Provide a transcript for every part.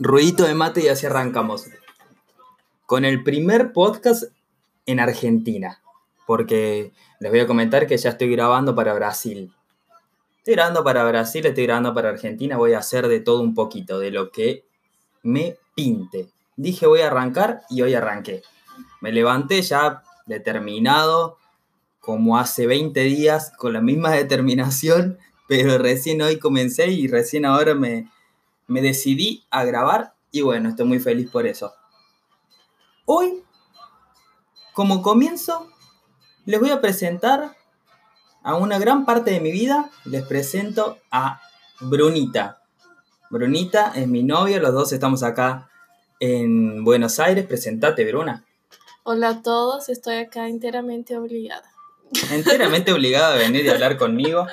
Ruidito de mate y así arrancamos. Con el primer podcast en Argentina. Porque les voy a comentar que ya estoy grabando para Brasil. Estoy grabando para Brasil, estoy grabando para Argentina. Voy a hacer de todo un poquito, de lo que me pinte. Dije voy a arrancar y hoy arranqué. Me levanté ya determinado, como hace 20 días, con la misma determinación, pero recién hoy comencé y recién ahora me, me decidí a grabar y bueno, estoy muy feliz por eso. Hoy, como comienzo, les voy a presentar a una gran parte de mi vida, les presento a Brunita. Brunita es mi novia, los dos estamos acá en Buenos Aires. Presentate, Bruna. Hola a todos, estoy acá enteramente obligada. Enteramente obligada a venir y hablar conmigo.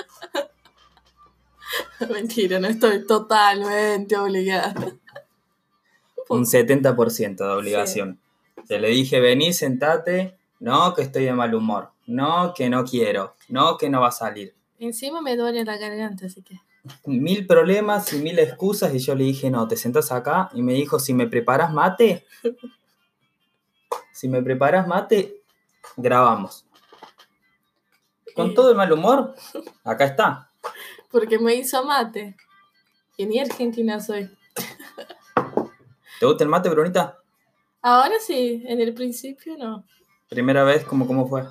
Mentira, no estoy totalmente obligada. Un 70% de obligación. Te le dije, vení, sentate. No, que estoy de mal humor. No, que no quiero. No, que no va a salir. Encima me duele la garganta, así que. Mil problemas y mil excusas y yo le dije, no, te sentas acá y me dijo, si me preparas mate, si me preparas mate, grabamos. Con todo el mal humor, acá está. Porque me hizo mate. Y ni argentina soy. ¿Te gusta el mate, Brunita? Ahora sí, en el principio no. Primera vez, ¿cómo, cómo fue?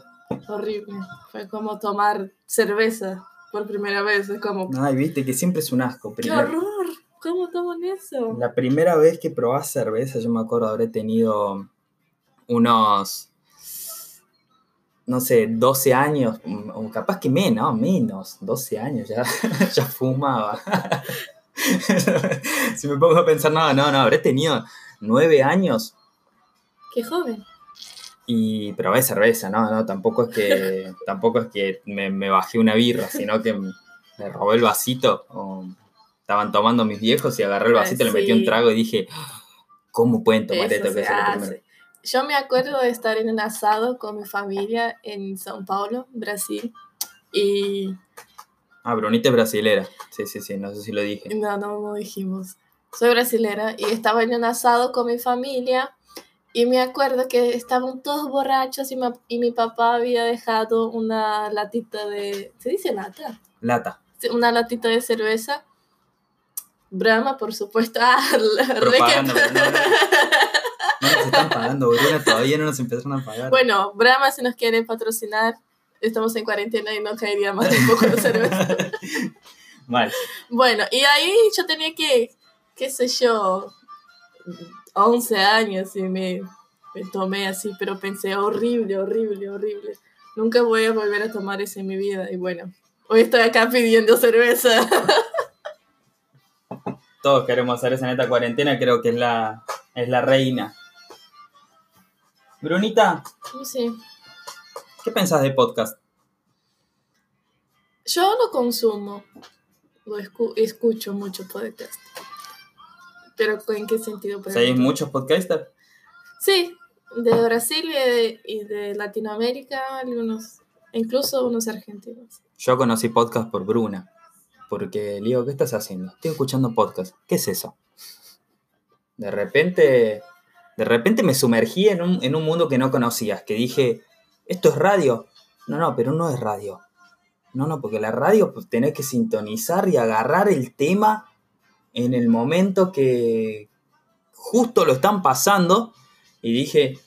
Horrible. Fue como tomar cerveza por primera vez. Es como. Ay, viste que siempre es un asco. ¡Qué Primer- horror! ¿Cómo toman eso? La primera vez que probás cerveza, yo me acuerdo habré tenido unos, no sé, 12 años, o capaz que menos, menos, 12 años ya, ya fumaba. si me pongo a pensar, no, no, no, habré tenido 9 años ¡Qué joven! y probé cerveza, no, no, tampoco es que, tampoco es que me, me bajé una birra, sino que me robé el vasito, o estaban tomando mis viejos y agarré el Ah, vasito, le metí un trago y dije, ¿cómo pueden tomar Eso esto? Que es lo primero? Yo me acuerdo de estar en un asado con mi familia en São Paulo, Brasil. Y Ah, Brunita es brasilera. Sí, sí, sí, no sé si lo dije. no, no, no dijimos. Soy brasilera y estaba en un asado con mi familia. Y me acuerdo que estaban todos borrachos y, ma- y mi papá había dejado una latita de. ¿Se dice lata? Lata. Una latita de cerveza. Brahma, por supuesto. Ah, Propaganda, pero no, no. No nos están pagando, Bruna, todavía no nos empezaron a pagar. Bueno, Brahma, si nos quieren patrocinar, estamos en cuarentena y no caería más un poco de cerveza. Mal. Bueno, y ahí yo tenía que, qué sé yo, 11 años y me, me tomé así, pero pensé horrible, horrible, horrible. Nunca voy a volver a tomar eso en mi vida. Y bueno, hoy estoy acá pidiendo cerveza. Todos queremos hacer esa neta cuarentena, creo que es la, es la reina. Brunita, Sí. ¿qué pensás de podcast? Yo lo consumo, lo escu- escucho mucho podcast. Pero ¿en qué sentido? ¿Seguís muchos podcasters? Sí, de Brasil y de, y de Latinoamérica, algunos, incluso unos argentinos. Yo conocí podcast por Bruna. Porque le digo, ¿qué estás haciendo? Estoy escuchando podcast. ¿Qué es eso? De repente, de repente me sumergí en un, en un mundo que no conocías, que dije, ¿esto es radio? No, no, pero no es radio. No, no, porque la radio pues, tenés que sintonizar y agarrar el tema en el momento que justo lo están pasando. Y dije,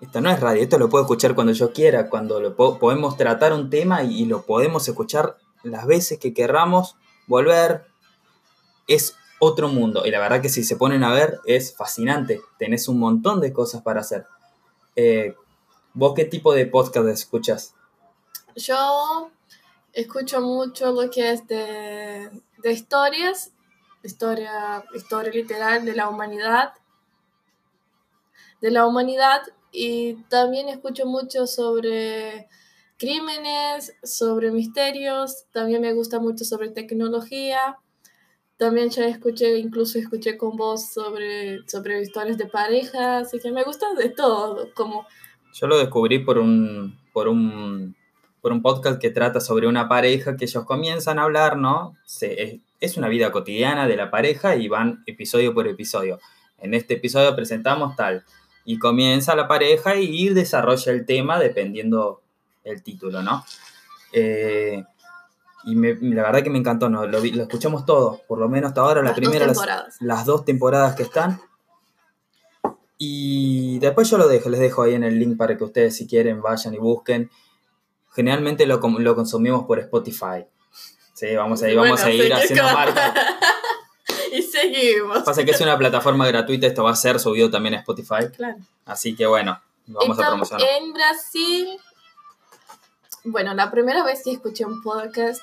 esto no es radio, esto lo puedo escuchar cuando yo quiera, cuando lo po- podemos tratar un tema y, y lo podemos escuchar las veces que querramos, volver. Es otro mundo. Y la verdad que si se ponen a ver, es fascinante. Tenés un montón de cosas para hacer. Eh, ¿Vos qué tipo de podcast escuchas? Yo escucho mucho lo que es de, de historias, historia, historia literal de la humanidad, de la humanidad y también escucho mucho sobre crímenes, sobre misterios, también me gusta mucho sobre tecnología. También ya escuché, incluso escuché con vos sobre, sobre historias de pareja, así que me gusta de todo, como Yo lo descubrí por un, por un, por un podcast que trata sobre una pareja que ellos comienzan a hablar, ¿no? Se, es, es una vida cotidiana de la pareja y van episodio por episodio. En este episodio presentamos tal. Y comienza la pareja y desarrolla el tema dependiendo el título, ¿no? Eh, y me- la verdad que me encantó, ¿no? lo, escuchamos todo, por lo menos hasta ahora, la Las dos primera, las, dos temporadas que están. Y después yo lo dejo, les dejo ahí en el link para que ustedes si quieren vayan y busquen. Generalmente lo, lo consumimos por Spotify. Sí, vamos a ir, vamos a ir haciendo marca. y seguimos. Pasa que es una plataforma gratuita, esto va a ser subido también a Spotify. Claro. Así que bueno, vamos a promocionar. en Brasil, bueno, la primera vez que escuché un podcast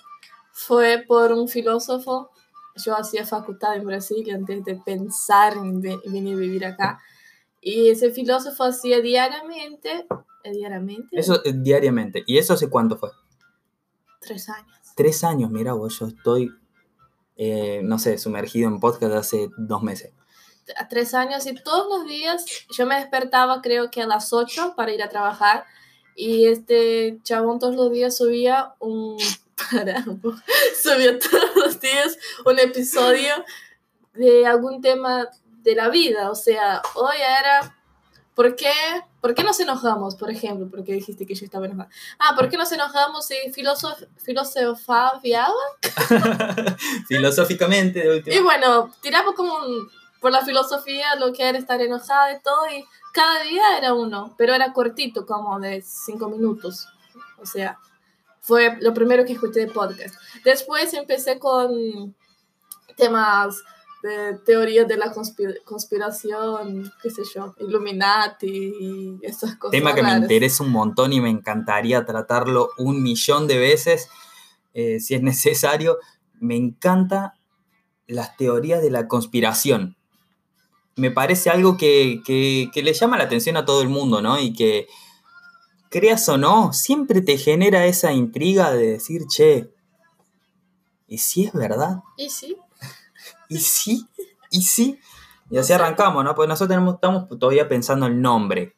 fue por un filósofo. Yo hacía facultad en Brasil antes de pensar en ve- venir a vivir acá. Y ese filósofo hacía diariamente, eh, diariamente, Eso eh, diariamente. ¿Y eso hace cuánto fue? tres años. Tres años, mira vos, yo estoy, eh, no sé, sumergido en podcast hace dos meses. a tres años y todos los días yo me despertaba creo que a las 8 para ir a trabajar y este chabón todos los días subía un para, subía todos los días un episodio de algún tema de la vida o sea hoy era ¿por qué, ¿por qué nos enojamos por ejemplo? porque dijiste que yo estaba enojada ah ¿por qué nos enojamos si filosof, filosofaba Filosóficamente, de última. Y bueno, tiramos como un- por la filosofía lo que era estar enojada y todo, y cada día era uno, pero era cortito, como de cinco minutos. O sea, fue lo primero que escuché de podcast. Después empecé con temas de teorías de la conspir- conspiración, qué sé yo, Illuminati y esas cosas. Tema que me interesa un montón y me encantaría tratarlo un millón de veces, eh, si es necesario. Me encanta las teorías de la conspiración. Me parece algo que, que- que le llama la atención a todo el mundo, ¿no? Y que, creas o no, siempre te genera esa intriga de decir, che, ¿y si es verdad? Y sí, ¿Y sí? ¿Y sí? Y así arrancamos, ¿no? Porque nosotros tenemos- estamos todavía pensando el nombre.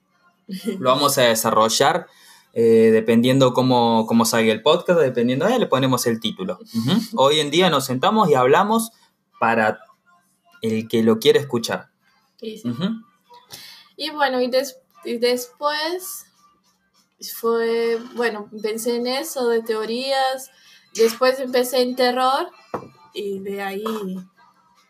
Lo vamos a desarrollar eh, dependiendo cómo, cómo salga el podcast, dependiendo de le ponemos el título. Hoy en día nos sentamos y hablamos para el que lo quiere escuchar. y sí. Y bueno, y, des- y después fue, bueno, pensé en eso, de teorías, después empecé en terror y de ahí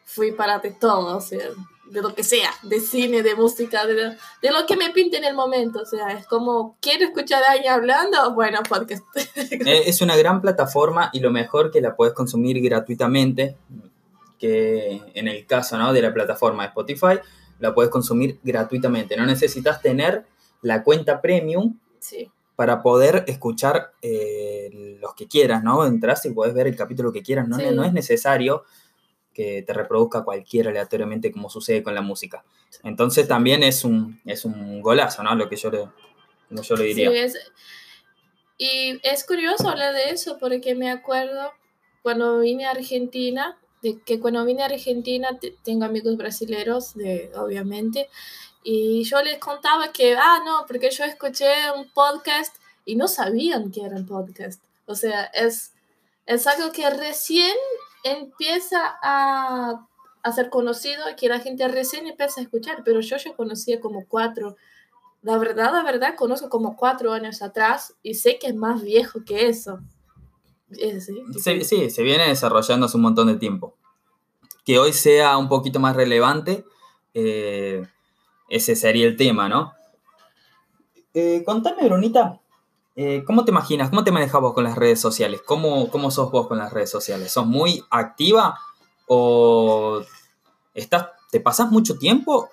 fui para de todo, o sea, de lo que sea, de cine, de música, de, de lo que me pinte en el momento, o sea, es como, ¿quiero escuchar a alguien hablando? Bueno, podcast. Eh, Es una gran plataforma y lo mejor que la puedes consumir gratuitamente, que en el caso ¿no? de la plataforma Spotify, la puedes consumir gratuitamente. No necesitas tener la cuenta premium Sí, para poder escuchar eh, los que quieras, ¿no? Entras y puedes ver el capítulo que quieras, no, Sí. no es necesario que te reproduzca cualquiera aleatoriamente como sucede con la música. Entonces también es un, es un golazo, ¿no? Lo que yo le, como yo le diría. Sí, es, y es curioso hablar de eso porque me acuerdo cuando vine a Argentina, de que cuando vine a Argentina te- tengo amigos brasileros, de, obviamente, y yo les contaba que, ah, no, porque yo escuché un podcast y no sabían que era un podcast. O sea, es, es algo que recién empieza a, a ser conocido, que la gente recién empieza a escuchar, pero yo ya conocía como cuatro la verdad, la verdad, conozco como cuatro años atrás y sé que es más viejo que eso. Sí, Se- sí, se viene desarrollando hace un montón de tiempo. Que hoy sea un poquito más relevante, eh, ese sería el tema, ¿no? Eh, contame, Brunita, eh, ¿cómo te imaginas, cómo te manejas vos con las redes sociales? ¿Cómo, ¿Cómo sos vos con las redes sociales? ¿Sos muy activa o estás, te pasás mucho tiempo?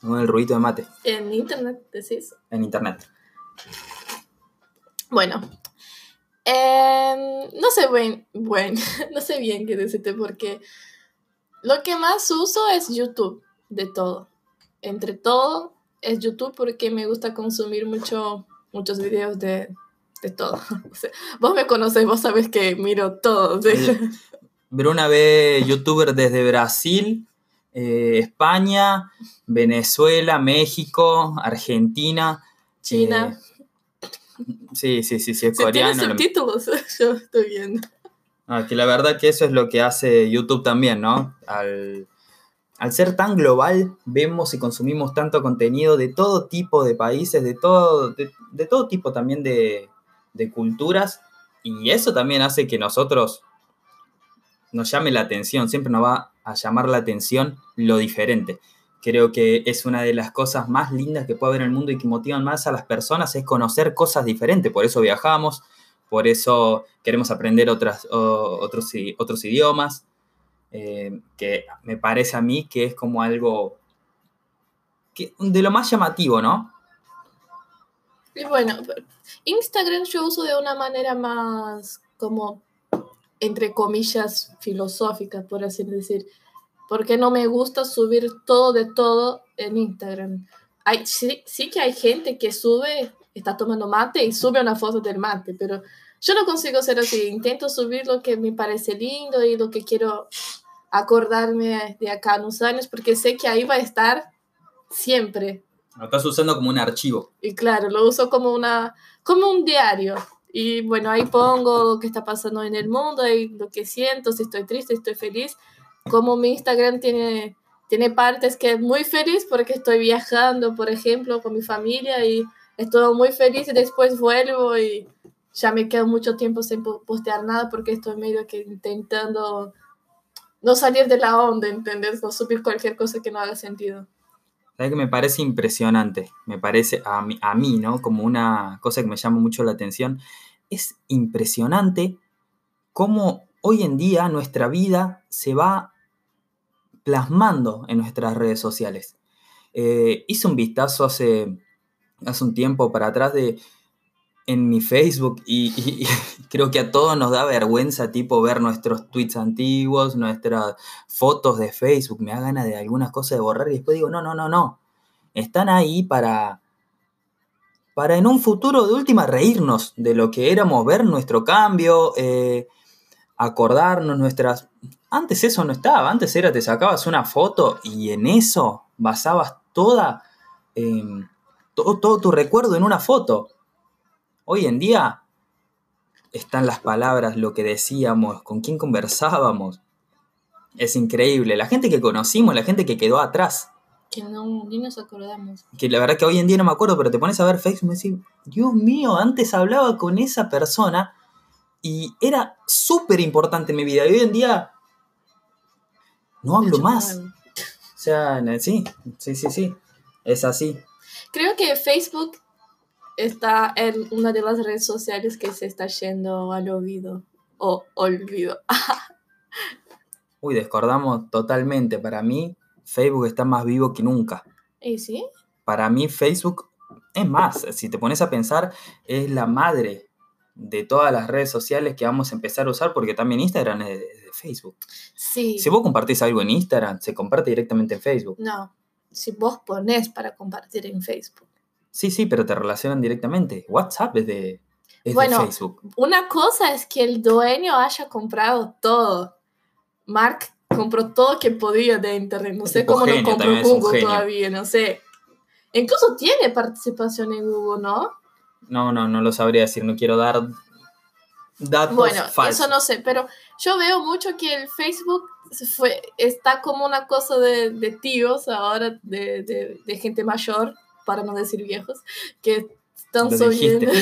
Con el ruido de mate En internet, decís. en internet. Bueno, em, no sé buen, buen, no sé bien qué decirte porque lo que más uso es YouTube, de todo. Entre todo es YouTube porque me gusta consumir mucho, muchos videos de, de todo. O sea, vos me conocés, vos sabés que miro todo. Eh, Bruna ve youtuber desde Brasil, eh, España, Venezuela, México, Argentina. China. eh, sí, sí, sí, sí, es tiene coreano. lo- subtítulos, yo estoy viendo. Ah, que la verdad que eso es lo que hace YouTube también, ¿no? Al, al ser tan global, vemos y consumimos tanto contenido de todo tipo de países, de todo, de, todo tipo también de, culturas, y eso también hace que nosotros nos llame la atención, siempre nos va a llamar la atención lo diferente. Creo que es una de las cosas más lindas que puede haber en el mundo y que motivan más a las personas, es conocer cosas diferentes, por eso viajamos, por eso queremos aprender otras, otros, otros idiomas, eh, que me parece a mí que es como algo que, de lo más llamativo, ¿no? Y bueno, Instagram yo uso de una manera más como, entre comillas, filosófica, por así decir. Porque no me gusta subir todo de todo en Instagram. Hay, sí, sí que hay gente que sube, está tomando mate y sube una foto del mate, pero yo no consigo ser así. Intento subir lo que me parece lindo y lo que quiero acordarme de acá en unos años, porque sé que ahí va a estar siempre. Lo estás usando como un archivo. Y claro, lo uso como, una, como un diario. Y bueno, ahí pongo lo que está pasando en el mundo, y lo que siento, si estoy triste, si estoy feliz. Como mi Instagram tiene, tiene partes que es muy feliz porque estoy viajando, por ejemplo, con mi familia y estoy muy feliz y después vuelvo y ya me quedo mucho tiempo sin po- postear nada porque estoy medio que intentando no salir de la onda, ¿entendés? No subir cualquier cosa que no haga sentido. ¿Sabes que me parece impresionante? Me parece a mí, ¿no? Como una cosa que me llama mucho la atención. Es impresionante cómo hoy en día nuestra vida se va plasmando en nuestras redes sociales. Eh, hice un vistazo hace, hace un tiempo para atrás de en mi Facebook y, creo que a todos nos da vergüenza tipo ver nuestros tweets antiguos, nuestras fotos de Facebook, me da ganas de algunas cosas de borrar y después digo, no, no, no, no. Están ahí para, para en un futuro de última reírnos de lo que éramos, ver nuestro cambio, eh, acordarnos nuestras... Antes eso no estaba, antes era te sacabas una foto y en eso basabas toda, em, todo, todo tu recuerdo en una foto. Hoy en día están las palabras, lo que decíamos, con quién conversábamos. Es increíble. La gente que conocimos, la gente que quedó atrás. Que no, ni nos acordamos. Que la verdad que hoy en día no me acuerdo, pero te pones a ver Facebook y me decís, Dios mío, antes hablaba con esa persona y era súper importante en mi vida. Y hoy en día no hablo más. O sea, sí, sí, sí, sí. Es así. Creo que Facebook está en una de las redes sociales que se está yendo al olvido. O olvido. Uy, descordamos totalmente. Para mí, Facebook está más vivo que nunca. ¿Y sí? Para mí, Facebook, es más, si te pones a pensar, es la madre de todas las redes sociales que vamos a empezar a usar, porque también Instagram es de, Facebook. Sí. Si vos compartís algo en Instagram, se comparte directamente en Facebook. No. Si vos ponés para compartir en Facebook. Sí, sí, pero te relacionan directamente. WhatsApp es de, es Bueno, de Facebook. Una cosa es que el dueño haya comprado todo. Mark compró todo que podía de internet. No sé cómo no genio, compró es un Google todavía, no sé. Incluso tiene participación en Google, ¿no? No, no, no lo sabría decir, no quiero dar datos Bueno, falsos. eso no sé, pero yo veo mucho que el Facebook fue, está como una cosa de, de tíos ahora, de, de- de gente mayor, para no decir viejos, que están Lo subiendo.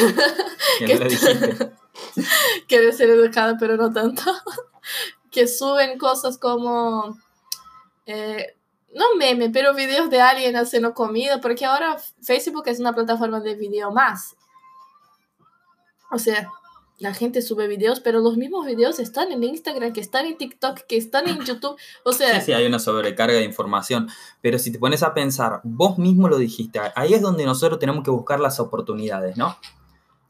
Que que lo dijiste. Quiere ser educada, pero no tanto. que suben cosas como. eh, no meme, pero videos de alguien haciendo comida, porque ahora Facebook es una plataforma de video más. O sea, la gente sube videos, pero los mismos videos están en Instagram, que están en TikTok, que están en YouTube. O sea, Sí, sí, hay una sobrecarga de información. Pero si te pones a pensar, vos mismo lo dijiste, ahí es donde nosotros tenemos que buscar las oportunidades, ¿no?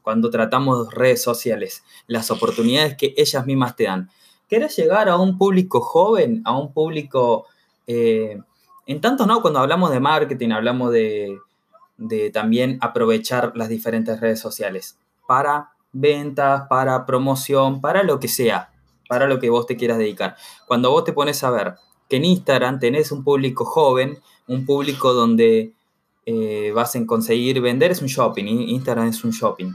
Cuando tratamos redes sociales, las oportunidades que ellas mismas te dan. ¿Querés llegar a un público joven, a un público... eh, en tanto, ¿no? Cuando hablamos de marketing, hablamos de, de también aprovechar las diferentes redes sociales para ventas, para promoción, para lo que sea, para lo que vos te quieras dedicar. Cuando vos te pones a ver que en Instagram tenés un público joven, un público donde eh, vas a conseguir vender, es un shopping, Instagram es un shopping.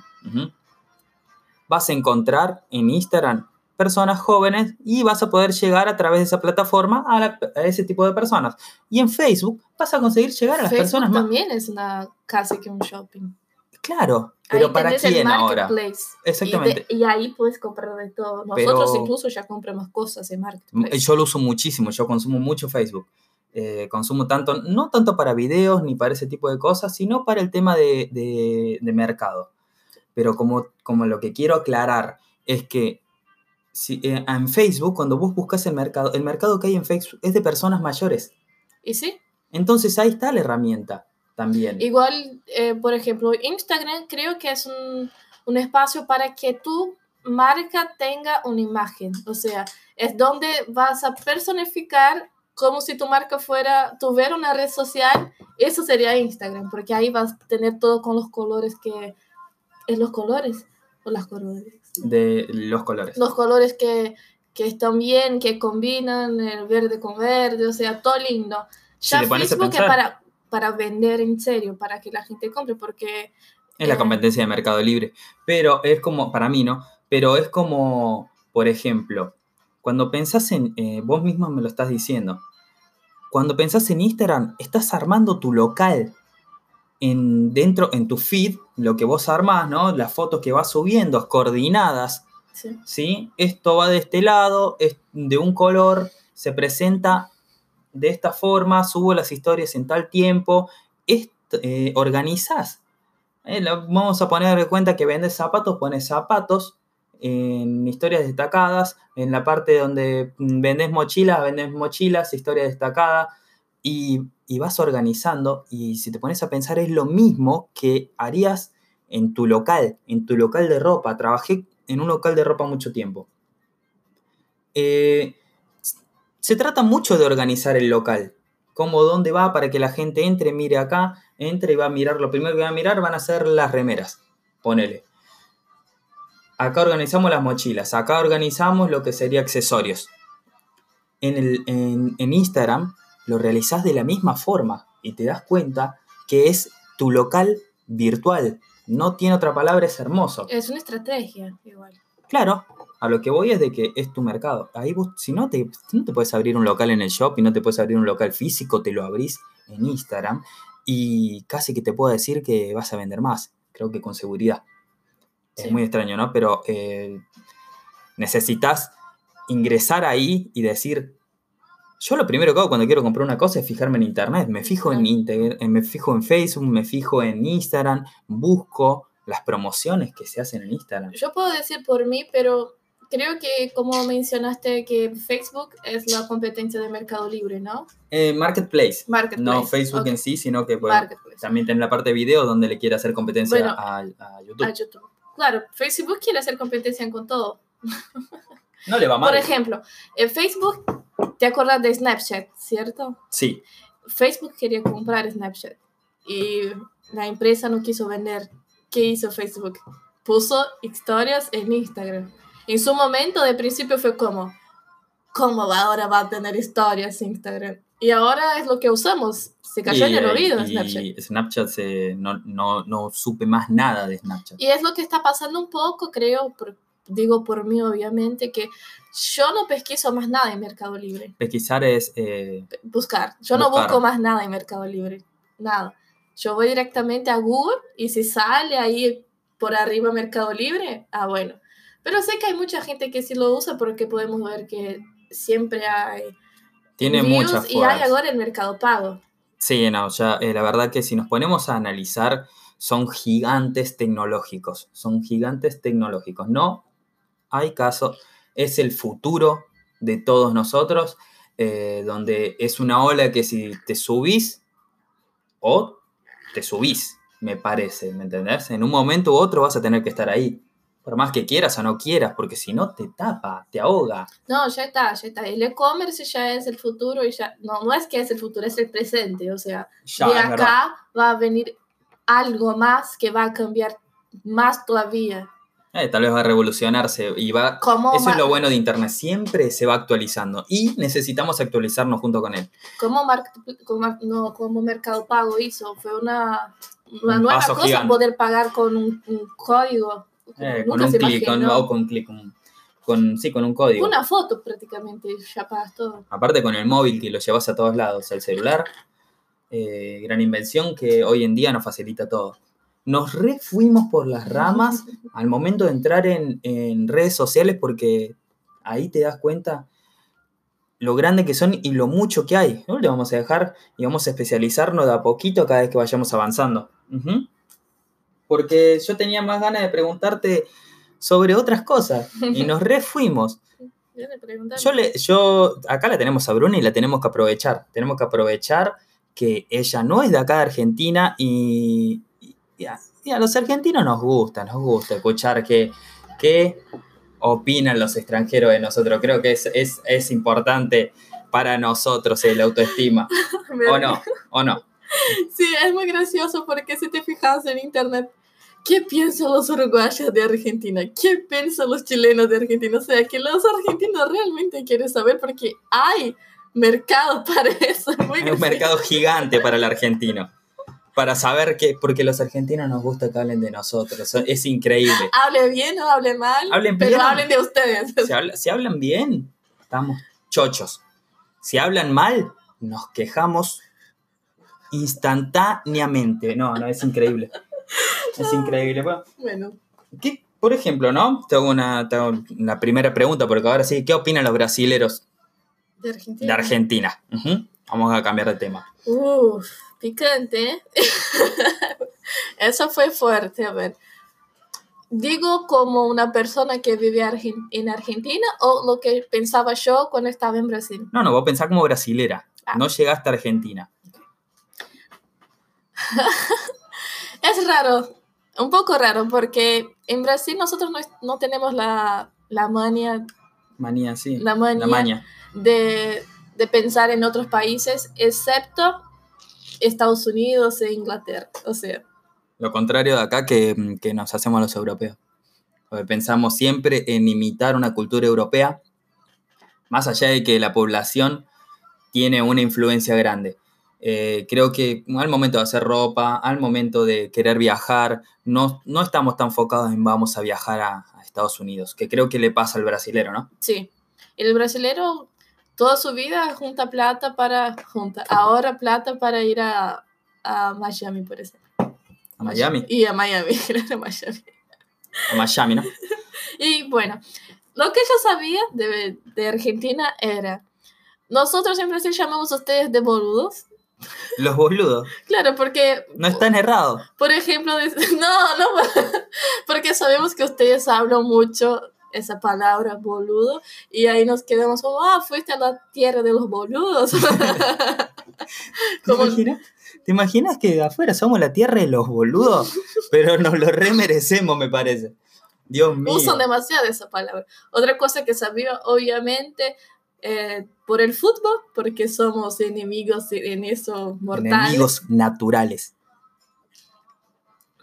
Vas a encontrar en Instagram personas jóvenes y vas a poder llegar a través de esa plataforma a, ese tipo de personas. Y en Facebook vas a conseguir llegar a las personas más. También es una casi que un shopping. Claro, pero ¿para quién ahora? Exactamente. Y, ahí puedes comprar de todo. Nosotros incluso ya compramos cosas en Marketplace. Yo lo uso muchísimo, yo consumo mucho Facebook. Eh, consumo tanto, no tanto para videos ni para ese tipo de cosas, sino para el tema de, de, mercado. Pero como, como lo que quiero aclarar es que si, eh, en Facebook, cuando vos buscas el mercado, el mercado que hay en Facebook es de personas mayores. ¿Y sí? Entonces ahí está la herramienta también. Igual, eh, por ejemplo, Instagram creo que es un, un, espacio para que tu marca tenga una imagen. O sea, es donde vas a personificar como si tu marca fuera, tuviera una red social. Eso sería Instagram, porque ahí vas a tener todo con los colores que... ¿Es los colores? ¿O las colores? De los colores. Los colores que, que están bien, que combinan el verde con verde, o sea, todo lindo. Ya Facebook es para para vender en serio, para que la gente compre, porque... Es la eh, competencia de Mercado Libre, pero es como, para mí, ¿no? Pero es como, por ejemplo, cuando pensás en, eh, vos mismo me lo estás diciendo, cuando pensás en Instagram, estás armando tu local en, dentro, en tu feed, lo que vos armás, ¿no? Las fotos que vas subiendo, coordinadas, sí. ¿sí? Esto va de este lado, es de un color, se presenta de esta forma, subo las historias en tal tiempo, eh, organizás. Eh, vamos a poner en cuenta que vendes zapatos, pones zapatos en historias destacadas, en la parte donde vendes mochilas, vendes mochilas, historia destacada, y, y vas organizando, y si te pones a pensar es lo mismo que harías en tu local, en tu local de ropa. Trabajé en un local de ropa mucho tiempo. Eh, se trata mucho de organizar el local. Cómo, dónde va para que la gente entre, mire acá, entre y va a mirar. Lo primero que va a mirar van a ser las remeras. Ponele. Acá organizamos las mochilas. Acá organizamos lo que sería accesorios. En, el, en, Instagram lo realizás de la misma forma y te das cuenta que es tu local virtual. No tiene otra palabra, es hermoso. Es una estrategia, igual. Claro, a lo que voy es de que es tu mercado. Ahí vos, si no te, no te puedes abrir un local en el shop y no te puedes abrir un local físico, te lo abrís en Instagram y casi que te puedo decir que vas a vender más. Creo que con seguridad. Es muy extraño, ¿no? Pero eh, necesitas ingresar ahí y decir, yo lo primero que hago cuando quiero comprar una cosa es fijarme en internet. Me fijo en, me fijo en Facebook, me fijo en Instagram, busco las promociones que se hacen en Instagram. Yo puedo decir por mí, pero creo que como mencionaste que Facebook es la competencia de Mercado Libre, ¿no? Eh, marketplace. No Facebook en sí, sino que también tiene la parte de video donde le quiere hacer competencia a, YouTube. Claro, Facebook quiere hacer competencia con todo. No le va mal. Por ejemplo, en Facebook, ¿te acuerdas de Snapchat, cierto? Sí. Facebook quería comprar Snapchat y la empresa no quiso vender. ¿Qué hizo Facebook? Puso historias en Instagram en su momento, de principio fue como, ¿cómo ahora va a tener historias Instagram? Y ahora es lo que usamos. Se cayó en el oído Snapchat. Y Snapchat se, no, no, no, supe más nada de Snapchat. Y es lo que está pasando un poco, creo, digo por mí obviamente, que yo no pesquiso más nada en Mercado Libre. Pesquisar es... Eh, buscar. Yo no busco más nada en Mercado Libre. Nada. Yo voy directamente a Google y si sale ahí por arriba Mercado Libre, ah, bueno. Pero sé que hay mucha gente que sí lo usa porque podemos ver que siempre hay. Tiene muchas Y hay ahora el mercado pago. Sí, no, ya eh, la verdad que si nos ponemos a analizar, son gigantes tecnológicos. Son gigantes tecnológicos. No hay caso. Es el futuro de todos nosotros, eh, donde es una ola que si te subís o te subís, me parece, ¿me entendés? En un momento u otro vas a tener que estar ahí por más que quieras o no quieras, porque si no te tapa, te ahoga. No, ya está, ya está. El e-commerce ya es el futuro y ya, no, no es que es el futuro, es el presente. O sea, de acá va a venir algo más que va a cambiar más todavía. Eh, tal vez va a revolucionarse y va... ¿Cómo, Eso ma- es lo bueno de Internet, siempre se va actualizando y necesitamos actualizarnos junto con él. cómo mar- como, no, como Mercado Pago hizo? Fue una, una Un nueva cosa gigante. poder pagar con un, un código. Eh, con un clic, con, o con un clic, con, con- sí, con un código. Una foto prácticamente, ya pagas todo. Aparte con el móvil que lo llevas a todos lados, el celular, eh, gran invención que hoy en día nos facilita todo. Nos refuimos por las ramas al momento de entrar en, en redes sociales porque ahí te das cuenta lo grande que son y lo mucho que hay. ¿no? Le vamos a dejar y vamos a especializarnos de a poquito cada vez que vayamos avanzando. Porque yo tenía más ganas de preguntarte sobre otras cosas y nos refuimos. Yo, le, yo, acá la tenemos a Bruna y la tenemos que aprovechar. Tenemos que aprovechar que ella no es de acá de Argentina y, y a, y a los argentinos nos gusta, nos gusta escuchar qué, qué opinan los extranjeros de nosotros. Creo que es, es, es importante para nosotros el autoestima. ¿O no? ¿O no? Sí, es muy gracioso porque si te fijas en internet, ¿qué piensan los uruguayos de Argentina? ¿Qué piensan los chilenos de Argentina? O sea, que los argentinos realmente quieren saber porque hay mercado para eso. Es muy Hay un mercado gigante para el argentino. Para saber que, porque los argentinos nos gusta que hablen de nosotros. Es increíble. Hable bien o hable mal, Hablen pero bien. hablen de ustedes. Si, si hablan bien, estamos chochos. Si hablan mal, nos quejamos instantáneamente. No, no, es increíble. Es increíble. Bueno, Bueno, ¿qué- por ejemplo, ¿no? Te hago, una, te hago la primera pregunta, porque ahora sí, ¿qué opinan los brasileros de Argentina. de Argentina? Ujú. Vamos a cambiar de tema. Uf, picante. ¿eh? Eso fue fuerte, a ver. Digo como una persona que vive en Argentina o lo que pensaba yo cuando estaba en Brasil. No, no, vos pensás como brasilera. Ah. No llegaste a Argentina. Es raro, un poco raro, porque en Brasil nosotros no, no tenemos la, la manía, Manía, sí. la manía La maña. de, de pensar en otros países, excepto Estados Unidos e Inglaterra. O sea, Lo contrario de acá que, que nos hacemos los europeos. Porque pensamos siempre en imitar una cultura europea, más allá de que la población tiene una influencia grande. Eh, creo que al momento de hacer ropa, al momento de querer viajar, no, no estamos tan enfocados en vamos a viajar a, a Estados Unidos, que creo que le pasa al brasilero, ¿no? Sí, el brasilero toda su vida junta plata para, junta, ahora plata para ir a, a Miami, por ejemplo. A Miami, Y a Miami, a Miami. a Miami, ¿no? Y bueno, lo que yo sabía de, de Argentina era, nosotros en Brasil llamamos a ustedes de boludos. Los boludos. Claro, porque, No están errados. por ejemplo, no, no, porque sabemos que ustedes hablan mucho esa palabra boludo y ahí nos quedamos como, ah, fuiste a la tierra de los boludos. ¿Te imaginas? ¿Te imaginas que afuera somos la tierra de los boludos? Pero nos lo remerecemos, me parece. Dios mío. Usan demasiado esa palabra. Otra cosa que sabía, obviamente, eh, por el fútbol, porque somos enemigos en eso. Enemigos naturales.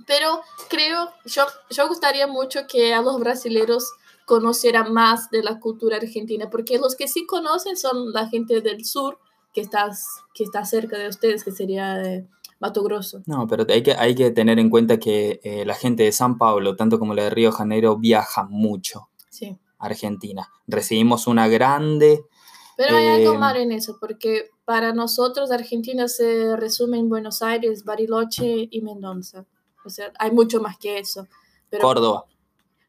Pero creo, yo, yo gustaría mucho que a los brasileros conocieran más de la cultura argentina, porque los que sí conocen son la gente del sur, que está, que está cerca de ustedes, que sería eh, Mato Grosso. No, pero hay que, hay que tener en cuenta que eh, la gente de San Pablo, tanto como la de Río Janeiro, viaja mucho Sí. Argentina. Recibimos una grande. Pero hay algo Eh, malo en eso, porque para nosotros Argentina se resume en Buenos Aires, Bariloche y Mendoza. O sea, hay mucho más que eso. Pero Córdoba.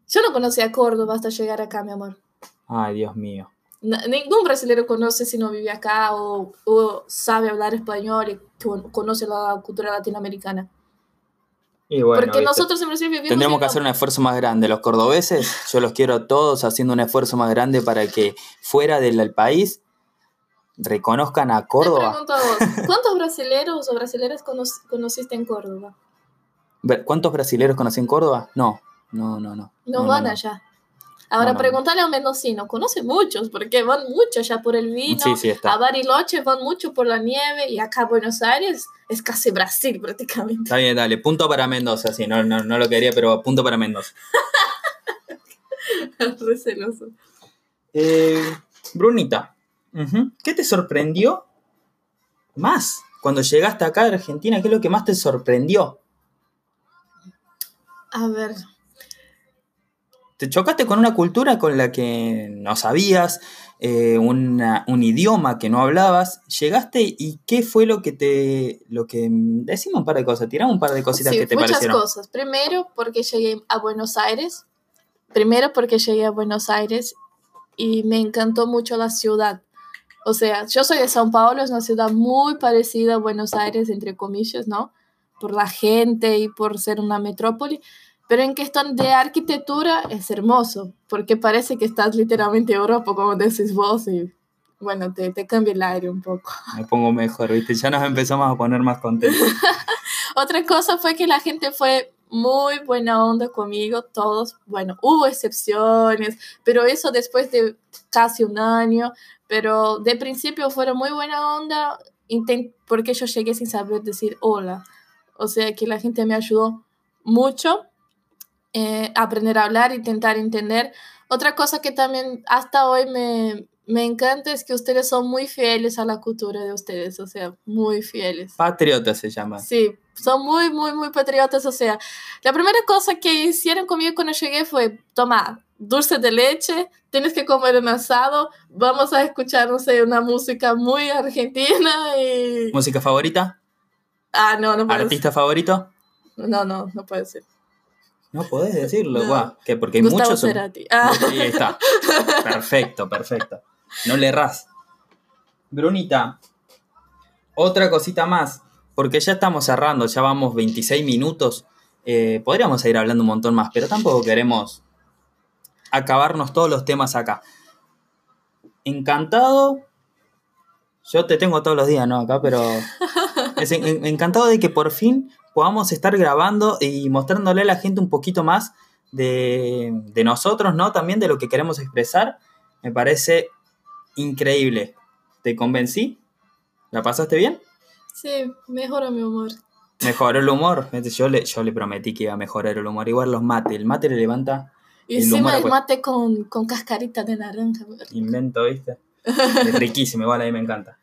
yo no conocía Córdoba hasta llegar acá, mi amor. Ay, Dios mío. Na- ningún brasileño conoce si no vive acá o, o sabe hablar español y con- conoce la cultura latinoamericana. Y bueno, Porque ¿viste? nosotros en Brasil vivimos... Tendremos en que hacer un esfuerzo más grande. Los cordobeses, yo los quiero a todos haciendo un esfuerzo más grande para que fuera del país reconozcan a Te Córdoba. pregunto a vos, ¿cuántos brasileros o brasileras cono- conociste en Córdoba? ¿Cuántos brasileros conocen Córdoba? No, no, no, no. No, no, van no. allá. Ahora pregúntale a un mendocino, conoce muchos, porque van mucho allá por el vino, Sí, sí, a está. Bariloche van mucho por la nieve y acá a Buenos Aires es casi Brasil prácticamente. Está bien, dale. Punto para Mendoza, sí, no, no, no lo quería, pero punto para Mendoza. Re celoso. Eh, Brunita, ¿qué te sorprendió más cuando llegaste acá a Argentina? ¿Qué es lo que más te sorprendió? A ver, Te chocaste con una cultura con la que no sabías, eh, una- un idioma que no hablabas. Llegaste y ¿qué fue lo que te... lo que... Decime un par de cosas, tirame un par de cositas sí, que te muchas parecieron. cosas. Primero, porque llegué a Buenos Aires. Primero, porque llegué a Buenos Aires y me encantó mucho la ciudad. O sea, yo soy de São Paulo, es una ciudad muy parecida a Buenos Aires, entre comillas, ¿no? Por la gente y por ser una metrópoli. Pero en cuestión de arquitectura es hermoso, porque parece que estás literalmente en Europa, como decís vos, y bueno, te, te cambia el aire un poco. Me pongo mejor, ¿viste? Ya nos empezamos a poner más contentos. Otra cosa fue que la gente fue muy buena onda conmigo, todos. Bueno, hubo excepciones, pero eso después de casi un año. Pero de principio fueron muy buena onda, porque yo llegué sin saber decir hola. O sea que la gente me ayudó mucho eh, aprender a hablar, intentar entender. Otra cosa que también hasta hoy me, me encanta es que ustedes son muy fieles a la cultura de ustedes, o sea, muy fieles. Patriota se llama. Sí, son muy, muy, muy patriotas. O sea, la primera cosa que hicieron conmigo cuando llegué fue, toma, dulce de leche, tienes que comer un asado, vamos a escuchar, no sé, una música muy argentina y... ¿Música favorita? Ah, no, no puede ¿Artista favorito? ser. No, no, no puede ser. No podés decirlo, No. guau. ¿Qué? Porque hay Gustavo muchos... son- Cerati. Ah. Ahí está. Perfecto, perfecto. No le errás. Brunita, otra cosita más, porque ya estamos cerrando, ya vamos 26 minutos. Eh, podríamos seguir hablando un montón más, pero tampoco queremos acabarnos todos los temas acá. Encantado. Yo te tengo todos los días, ¿no? Acá, pero. es en- en- encantado de que por fin podamos estar grabando y mostrándole a la gente un poquito más de, de nosotros, ¿no? También de lo que queremos expresar. Me parece increíble. ¿Te convencí? ¿La pasaste bien? Sí, mejora mi humor. Mejoró el humor. Yo le, yo le prometí que iba a mejorar el humor. Igual los mates. El mate le levanta Y El humor encima el mate con, con cascarita de naranja. invento, ¿viste? Es riquísimo, igual a mí me encanta.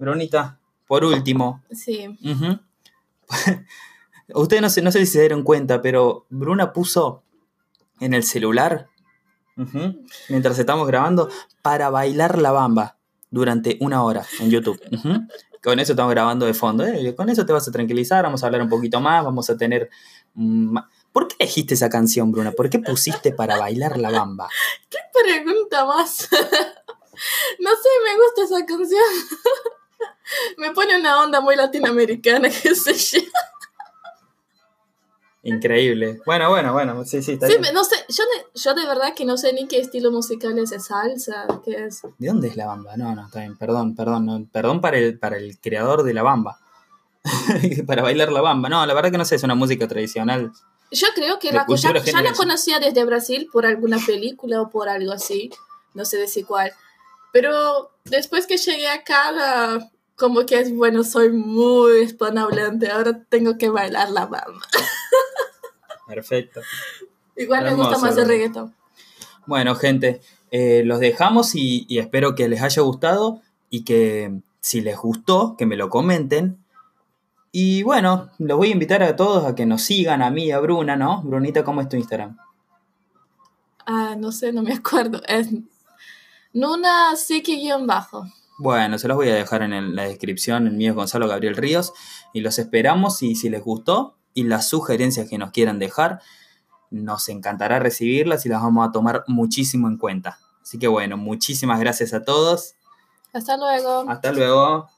Brunita, por último. Sí. ujú. Ustedes no sé, no sé si se dieron cuenta, pero Bruna puso en el celular, mientras estamos grabando, para bailar la bamba durante una hora en YouTube. Con eso estamos grabando de fondo. ¿eh? Con eso te vas a tranquilizar, vamos a hablar un poquito más, vamos a tener... ¿Por qué elegiste esa canción, Bruna? ¿Por qué pusiste para bailar la bamba? ¿Qué pregunta más? no sé, me gusta esa canción. me pone una onda muy latinoamericana, qué sé yo. Increíble. Bueno, bueno, bueno, sí, sí, está Sí, bien. no sé, yo de, yo de verdad que no sé ni qué estilo musical es esa salsa, qué es. ¿De dónde es la bamba? No, no, está bien, perdón, perdón, no, perdón para el, para el creador de la bamba. para bailar la bamba. No, la verdad que no sé, es una música tradicional. Yo creo que la, ya, ya la conocía desde Brasil por alguna película o por algo así, no sé decir cuál. Pero después que llegué acá, la- como que es bueno, soy muy hispanohablante, ahora tengo que bailar la bamba. Perfecto. Igual me gusta más el reggaetón. Bueno, gente, eh, los dejamos y, y espero que les haya gustado y que si les gustó, que me lo comenten. Y bueno, los voy a invitar a todos a que nos sigan, a mí, a Bruna, ¿no? Brunita, ¿cómo es tu Instagram? Ah, no sé, no me acuerdo. Es Nuna Siki-bajo. Bueno, se los voy a dejar en el- la descripción. El mío es Gonzalo Gabriel Ríos. Y los esperamos. Y si les gustó y las sugerencias que nos quieran dejar, nos encantará recibirlas y las vamos a tomar muchísimo en cuenta. Así que bueno, muchísimas gracias a todos. Hasta luego. Hasta luego.